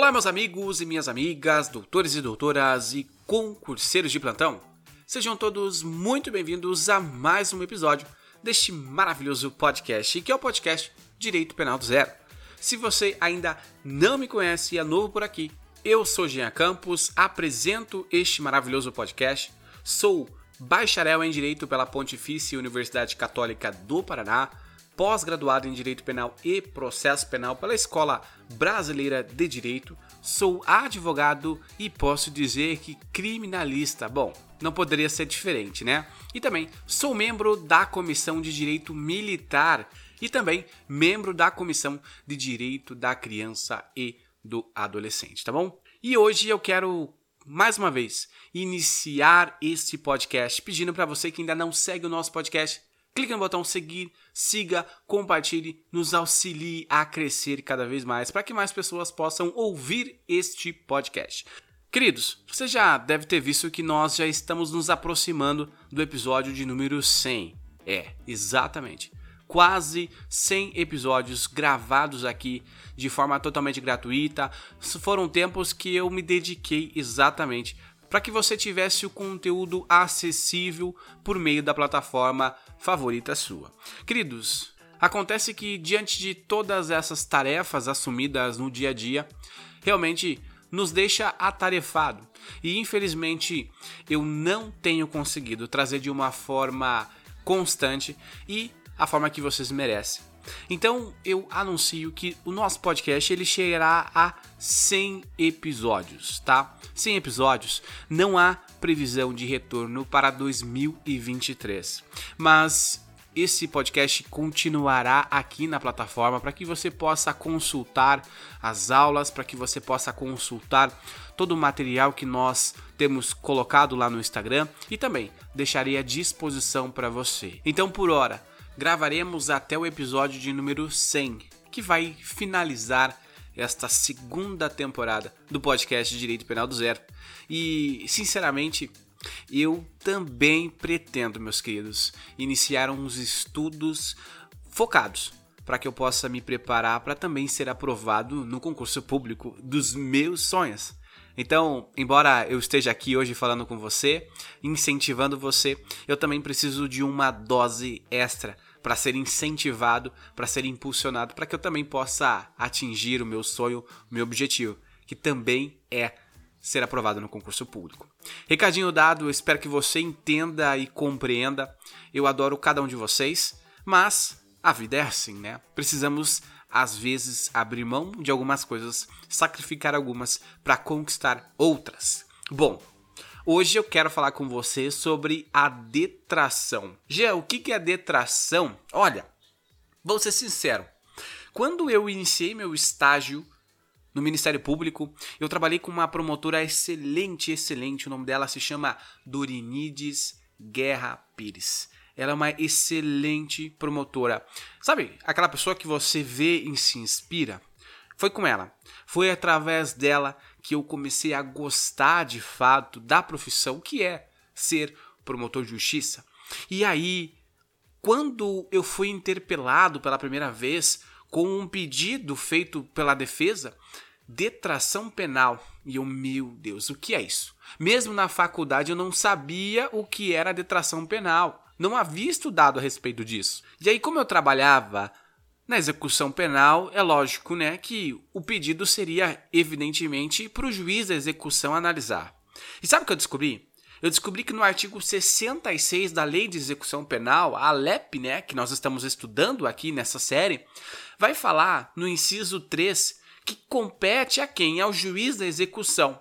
Olá, meus amigos e minhas amigas, doutores e doutoras e concurseiros de plantão. Sejam todos muito bem-vindos a mais um episódio deste maravilhoso podcast, que é o podcast Direito Penal do Zero. Se você ainda não me conhece e é novo por aqui, eu sou Jean Campos, apresento este maravilhoso podcast, sou bacharel em Direito pela Pontifícia Universidade Católica do Paraná, pós-graduado em Direito Penal e Processo Penal pela Escola Brasileira de Direito, sou advogado e posso dizer que criminalista. Bom, não poderia ser diferente, né? E também sou membro da Comissão de Direito Militar e também membro da Comissão de Direito da Criança e do Adolescente, tá bom? E hoje eu quero mais uma vez iniciar este podcast pedindo para você que ainda não segue o nosso podcast clique no botão seguir, siga, compartilhe, nos auxilie a crescer cada vez mais para que mais pessoas possam ouvir este podcast. Queridos, você já deve ter visto que nós já estamos nos aproximando do episódio de número 100. É, exatamente. Quase 100 episódios gravados aqui de forma totalmente gratuita. Foram tempos que eu me dediquei exatamente para que você tivesse o conteúdo acessível por meio da plataforma favorita sua. Queridos, acontece que diante de todas essas tarefas assumidas no dia a dia, realmente nos deixa atarefado. E infelizmente eu não tenho conseguido trazer de uma forma constante e a forma que vocês merecem. Então eu anuncio que o nosso podcast ele chegará a 100 episódios, tá? 100 episódios. Não há previsão de retorno para 2023, mas esse podcast continuará aqui na plataforma para que você possa consultar as aulas, para que você possa consultar todo o material que nós temos colocado lá no Instagram e também deixarei à disposição para você. Então, por hora, gravaremos até o episódio de número 100, que vai finalizar esta segunda temporada do podcast Direito Penal do Zero. E, sinceramente, eu também pretendo, meus queridos, iniciar uns estudos focados para que eu possa me preparar para também ser aprovado no concurso público dos meus sonhos. Então, embora eu esteja aqui hoje falando com você, incentivando você, eu também preciso de uma dose extra para ser incentivado, para ser impulsionado, para que eu também possa atingir o meu sonho, o meu objetivo, que também é ser aprovado no concurso público. Recadinho dado, espero que você entenda e compreenda. Eu adoro cada um de vocês, mas a vida é assim, né? Precisamos às vezes abrir mão de algumas coisas, sacrificar algumas para conquistar outras. Bom, Hoje eu quero falar com você sobre a detração. Gê, o que é detração? Olha, vou ser sincero. Quando eu iniciei meu estágio no Ministério Público, eu trabalhei com uma promotora excelente, excelente. O nome dela se chama Dorinides Guerra Pires. Ela é uma excelente promotora. Sabe, aquela pessoa que você vê e se inspira? Foi com ela. Foi através dela que eu comecei a gostar de fato da profissão que é ser promotor de justiça. E aí, quando eu fui interpelado pela primeira vez com um pedido feito pela defesa, detração penal. E eu, meu Deus, o que é isso? Mesmo na faculdade eu não sabia o que era detração penal. Não havia estudado a respeito disso. E aí, como eu trabalhava na execução penal, é lógico né, que o pedido seria, evidentemente, para o juiz da execução analisar. E sabe o que eu descobri? Eu descobri que no artigo 66 da Lei de Execução Penal, a LEP, né, que nós estamos estudando aqui nessa série, vai falar no inciso 3 que compete a quem? Ao juiz da execução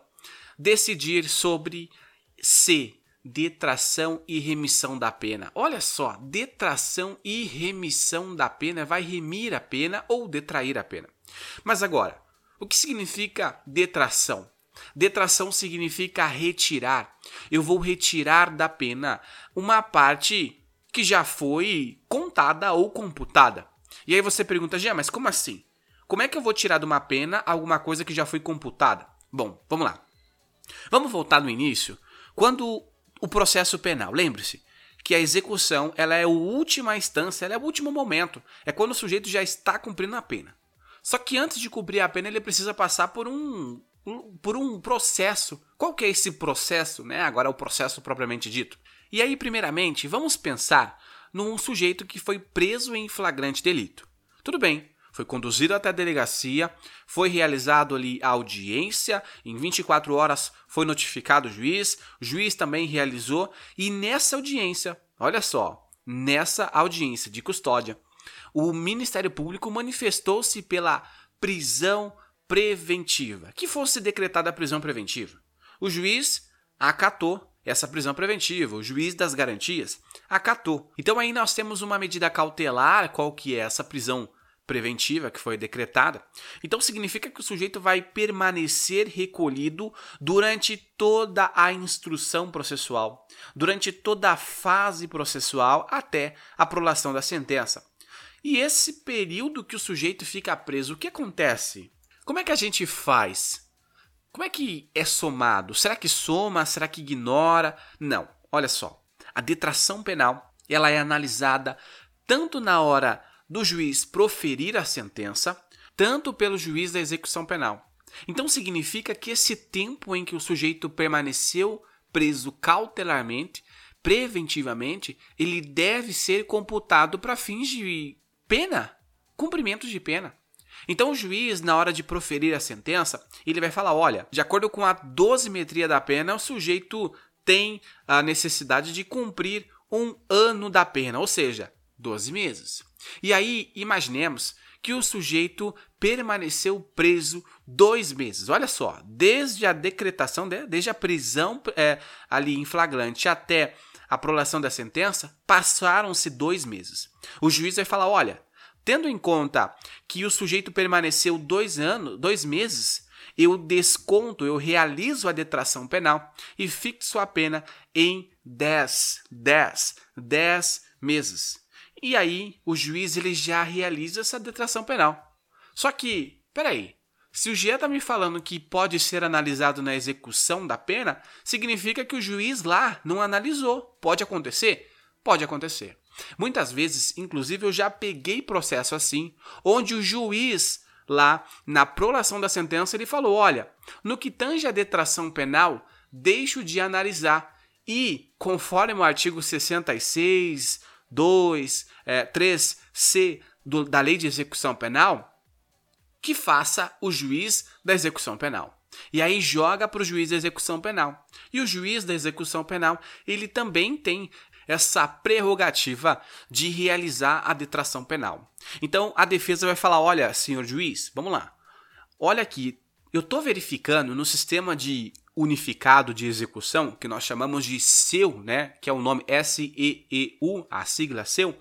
decidir sobre se detração e remissão da pena. Olha só, detração e remissão da pena vai remir a pena ou detrair a pena. Mas agora, o que significa detração? Detração significa retirar. Eu vou retirar da pena uma parte que já foi contada ou computada. E aí você pergunta, Gia, mas como assim? Como é que eu vou tirar de uma pena alguma coisa que já foi computada? Bom, vamos lá. Vamos voltar no início. Quando o processo penal. Lembre-se que a execução ela é a última instância, ela é o último momento. É quando o sujeito já está cumprindo a pena. Só que antes de cumprir a pena, ele precisa passar por um, por um processo. Qual que é esse processo, né? Agora é o processo propriamente dito. E aí, primeiramente, vamos pensar num sujeito que foi preso em flagrante delito. Tudo bem, foi conduzido até a delegacia, foi realizado ali a audiência, em 24 horas foi notificado o juiz, o juiz também realizou, e nessa audiência, olha só, nessa audiência de custódia, o Ministério Público manifestou-se pela prisão preventiva, que fosse decretada a prisão preventiva. O juiz acatou essa prisão preventiva, o juiz das garantias acatou. Então aí nós temos uma medida cautelar, qual que é essa prisão preventiva que foi decretada. Então significa que o sujeito vai permanecer recolhido durante toda a instrução processual, durante toda a fase processual até a prolação da sentença. E esse período que o sujeito fica preso, o que acontece? Como é que a gente faz? Como é que é somado? Será que soma? Será que ignora? Não. Olha só. A detração penal, ela é analisada tanto na hora do juiz proferir a sentença, tanto pelo juiz da execução penal. Então significa que esse tempo em que o sujeito permaneceu preso cautelarmente, preventivamente, ele deve ser computado para fins de pena, cumprimento de pena. Então o juiz, na hora de proferir a sentença, ele vai falar: olha, de acordo com a dosimetria da pena, o sujeito tem a necessidade de cumprir um ano da pena, ou seja, 12 meses. E aí, imaginemos que o sujeito permaneceu preso dois meses. Olha só, desde a decretação, desde a prisão é, ali em flagrante até a prolação da sentença, passaram-se dois meses. O juiz vai falar: olha, tendo em conta que o sujeito permaneceu dois anos, dois meses, eu desconto, eu realizo a detração penal e fixo a pena em 10, 10, 10 meses. E aí o juiz ele já realiza essa detração penal. Só que, peraí, se o GE está me falando que pode ser analisado na execução da pena, significa que o juiz lá não analisou. Pode acontecer? Pode acontecer. Muitas vezes, inclusive, eu já peguei processo assim, onde o juiz lá na prolação da sentença ele falou: olha, no que tange a detração penal, deixo de analisar. E, conforme o artigo 66, 2, é, 3C do, da Lei de Execução Penal, que faça o juiz da execução penal. E aí joga para o juiz da execução penal. E o juiz da execução penal, ele também tem essa prerrogativa de realizar a detração penal. Então a defesa vai falar: olha, senhor juiz, vamos lá. Olha aqui, eu estou verificando no sistema de unificado de execução, que nós chamamos de SEU, né, que é o nome S-E-E-U, a sigla SEU,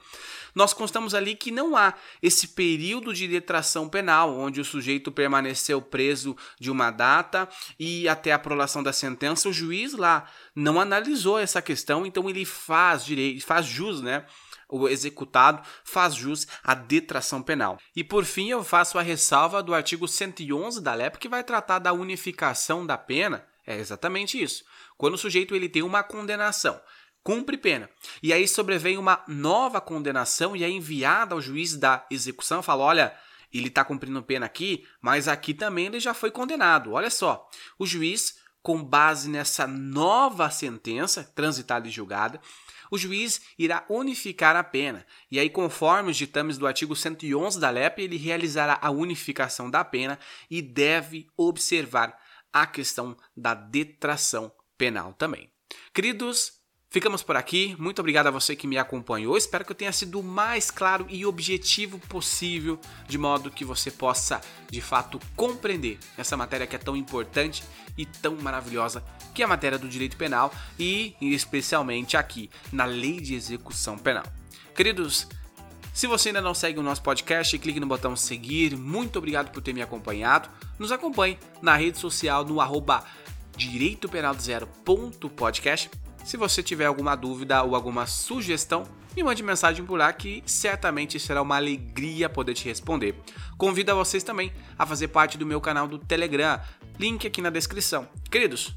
nós constamos ali que não há esse período de detração penal, onde o sujeito permaneceu preso de uma data e até a prolação da sentença, o juiz lá não analisou essa questão, então ele faz direito, faz jus, né, o executado faz jus à detração penal. E por fim, eu faço a ressalva do artigo 111 da LEP que vai tratar da unificação da pena é exatamente isso. Quando o sujeito ele tem uma condenação, cumpre pena, e aí sobrevém uma nova condenação e é enviada ao juiz da execução, fala: olha, ele está cumprindo pena aqui, mas aqui também ele já foi condenado. Olha só, o juiz, com base nessa nova sentença transitada e julgada, o juiz irá unificar a pena. E aí, conforme os ditames do artigo 111 da LEP, ele realizará a unificação da pena e deve observar a questão da detração penal também. Queridos, ficamos por aqui. Muito obrigado a você que me acompanhou. Espero que eu tenha sido o mais claro e objetivo possível, de modo que você possa, de fato, compreender essa matéria que é tão importante e tão maravilhosa, que é a matéria do direito penal e especialmente aqui na Lei de Execução Penal. Queridos, se você ainda não segue o nosso podcast, clique no botão seguir. Muito obrigado por ter me acompanhado. Nos acompanhe na rede social no arroba direitopenal0.podcast. Se você tiver alguma dúvida ou alguma sugestão, me mande mensagem por lá que certamente será uma alegria poder te responder. Convido a vocês também a fazer parte do meu canal do Telegram, link aqui na descrição. Queridos,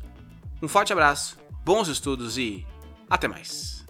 um forte abraço, bons estudos e até mais.